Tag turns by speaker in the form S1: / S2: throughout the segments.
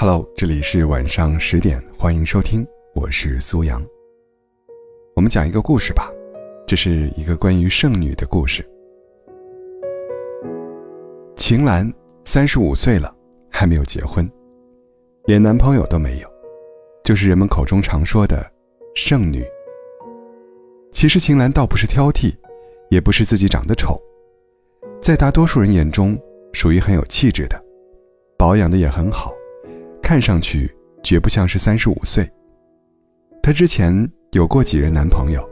S1: Hello，这里是晚上十点，欢迎收听，我是苏阳。我们讲一个故事吧，这是一个关于剩女的故事。秦岚三十五岁了，还没有结婚，连男朋友都没有，就是人们口中常说的剩女。其实秦岚倒不是挑剔，也不是自己长得丑，在大多数人眼中，属于很有气质的，保养的也很好。看上去绝不像是三十五岁。她之前有过几任男朋友，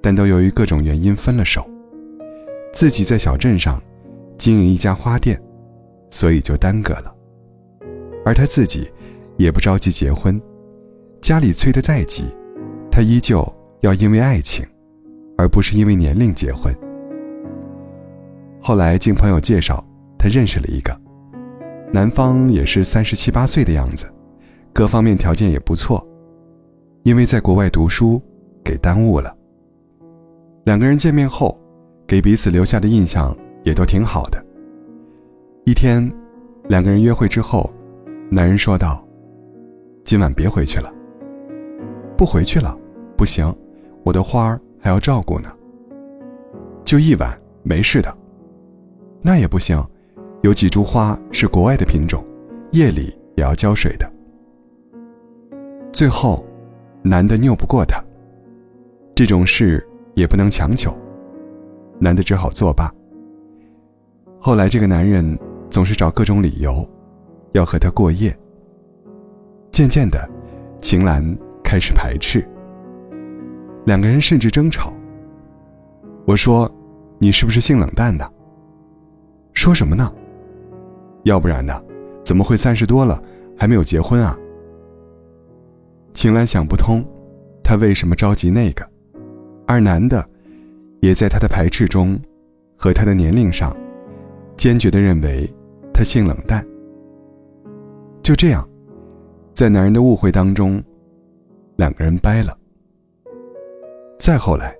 S1: 但都由于各种原因分了手。自己在小镇上经营一家花店，所以就耽搁了。而她自己也不着急结婚，家里催得再急，她依旧要因为爱情，而不是因为年龄结婚。后来经朋友介绍，她认识了一个。男方也是三十七八岁的样子，各方面条件也不错，因为在国外读书，给耽误了。两个人见面后，给彼此留下的印象也都挺好的。一天，两个人约会之后，男人说道：“今晚别回去了。”“不回去了，不行，我的花儿还要照顾呢。”“就一晚，没事的。”“那也不行。”有几株花是国外的品种，夜里也要浇水的。最后，男的拗不过她，这种事也不能强求，男的只好作罢。后来，这个男人总是找各种理由，要和她过夜。渐渐的，秦岚开始排斥，两个人甚至争吵。我说：“你是不是性冷淡的？”说什么呢？要不然呢？怎么会三十多了还没有结婚啊？秦岚想不通，他为什么着急那个，而男的，也在他的排斥中，和他的年龄上，坚决的认为他性冷淡。就这样，在男人的误会当中，两个人掰了。再后来，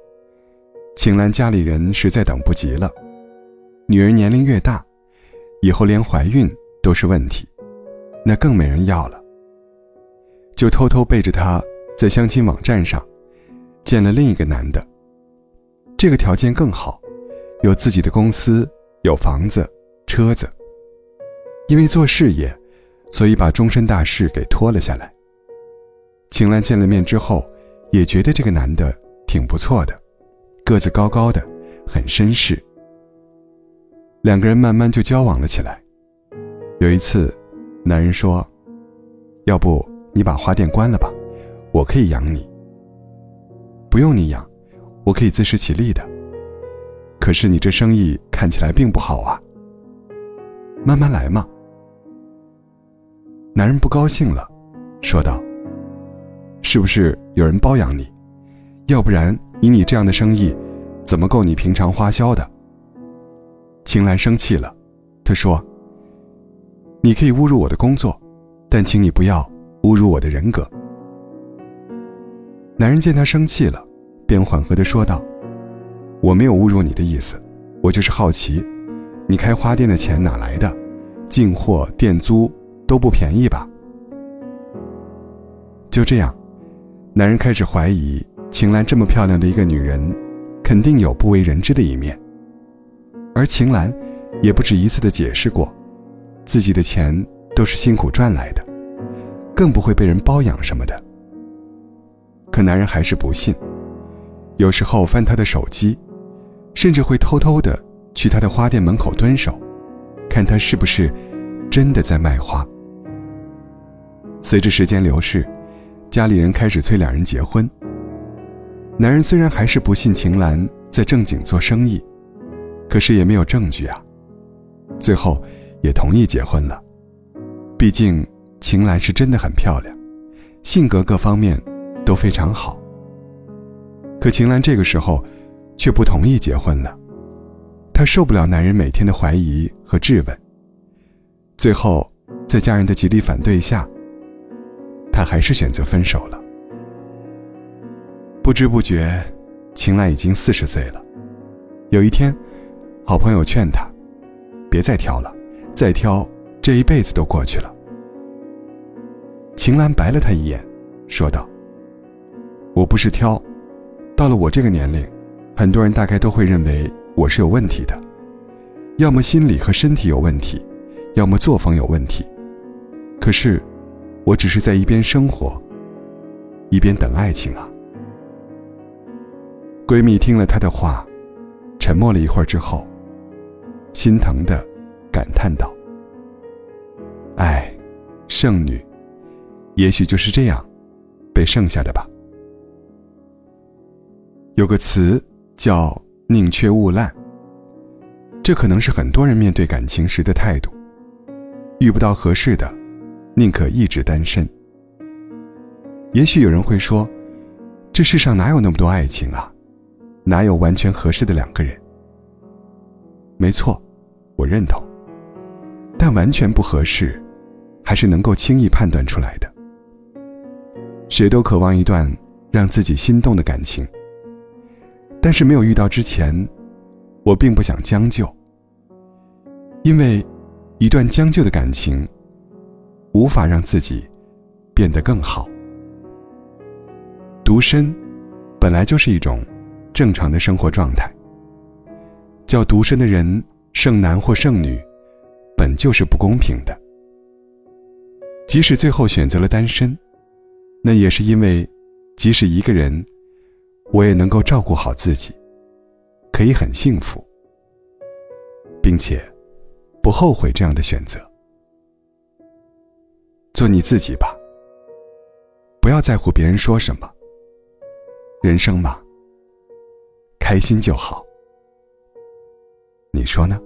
S1: 秦岚家里人实在等不及了，女人年龄越大。以后连怀孕都是问题，那更没人要了。就偷偷背着他在相亲网站上见了另一个男的，这个条件更好，有自己的公司，有房子、车子。因为做事业，所以把终身大事给拖了下来。秦岚见了面之后，也觉得这个男的挺不错的，个子高高的，很绅士。两个人慢慢就交往了起来。有一次，男人说：“要不你把花店关了吧，我可以养你。不用你养，我可以自食其力的。可是你这生意看起来并不好啊。慢慢来嘛。”男人不高兴了，说道：“是不是有人包养你？要不然以你这样的生意，怎么够你平常花销的？”秦岚生气了，她说：“你可以侮辱我的工作，但请你不要侮辱我的人格。”男人见她生气了，便缓和的说道：“我没有侮辱你的意思，我就是好奇，你开花店的钱哪来的？进货、店租都不便宜吧？”就这样，男人开始怀疑秦岚这么漂亮的一个女人，肯定有不为人知的一面。而秦岚，也不止一次的解释过，自己的钱都是辛苦赚来的，更不会被人包养什么的。可男人还是不信，有时候翻他的手机，甚至会偷偷的去他的花店门口蹲守，看他是不是真的在卖花。随着时间流逝，家里人开始催两人结婚。男人虽然还是不信秦岚在正经做生意。可是也没有证据啊，最后也同意结婚了。毕竟秦岚是真的很漂亮，性格各方面都非常好。可秦岚这个时候却不同意结婚了，她受不了男人每天的怀疑和质问。最后，在家人的极力反对下，她还是选择分手了。不知不觉，秦岚已经四十岁了。有一天。好朋友劝他，别再挑了，再挑这一辈子都过去了。秦岚白了他一眼，说道：“我不是挑，到了我这个年龄，很多人大概都会认为我是有问题的，要么心理和身体有问题，要么作风有问题。可是，我只是在一边生活，一边等爱情啊。”闺蜜听了她的话，沉默了一会儿之后，心疼的感叹道：“哎，剩女，也许就是这样，被剩下的吧。”有个词叫“宁缺毋滥”，这可能是很多人面对感情时的态度。遇不到合适的，宁可一直单身。也许有人会说：“这世上哪有那么多爱情啊？”哪有完全合适的两个人？没错，我认同。但完全不合适，还是能够轻易判断出来的。谁都渴望一段让自己心动的感情，但是没有遇到之前，我并不想将就。因为，一段将就的感情，无法让自己变得更好。独身，本来就是一种。正常的生活状态。叫独身的人剩男或剩女，本就是不公平的。即使最后选择了单身，那也是因为，即使一个人，我也能够照顾好自己，可以很幸福，并且不后悔这样的选择。做你自己吧，不要在乎别人说什么。人生嘛。开心就好，你说呢？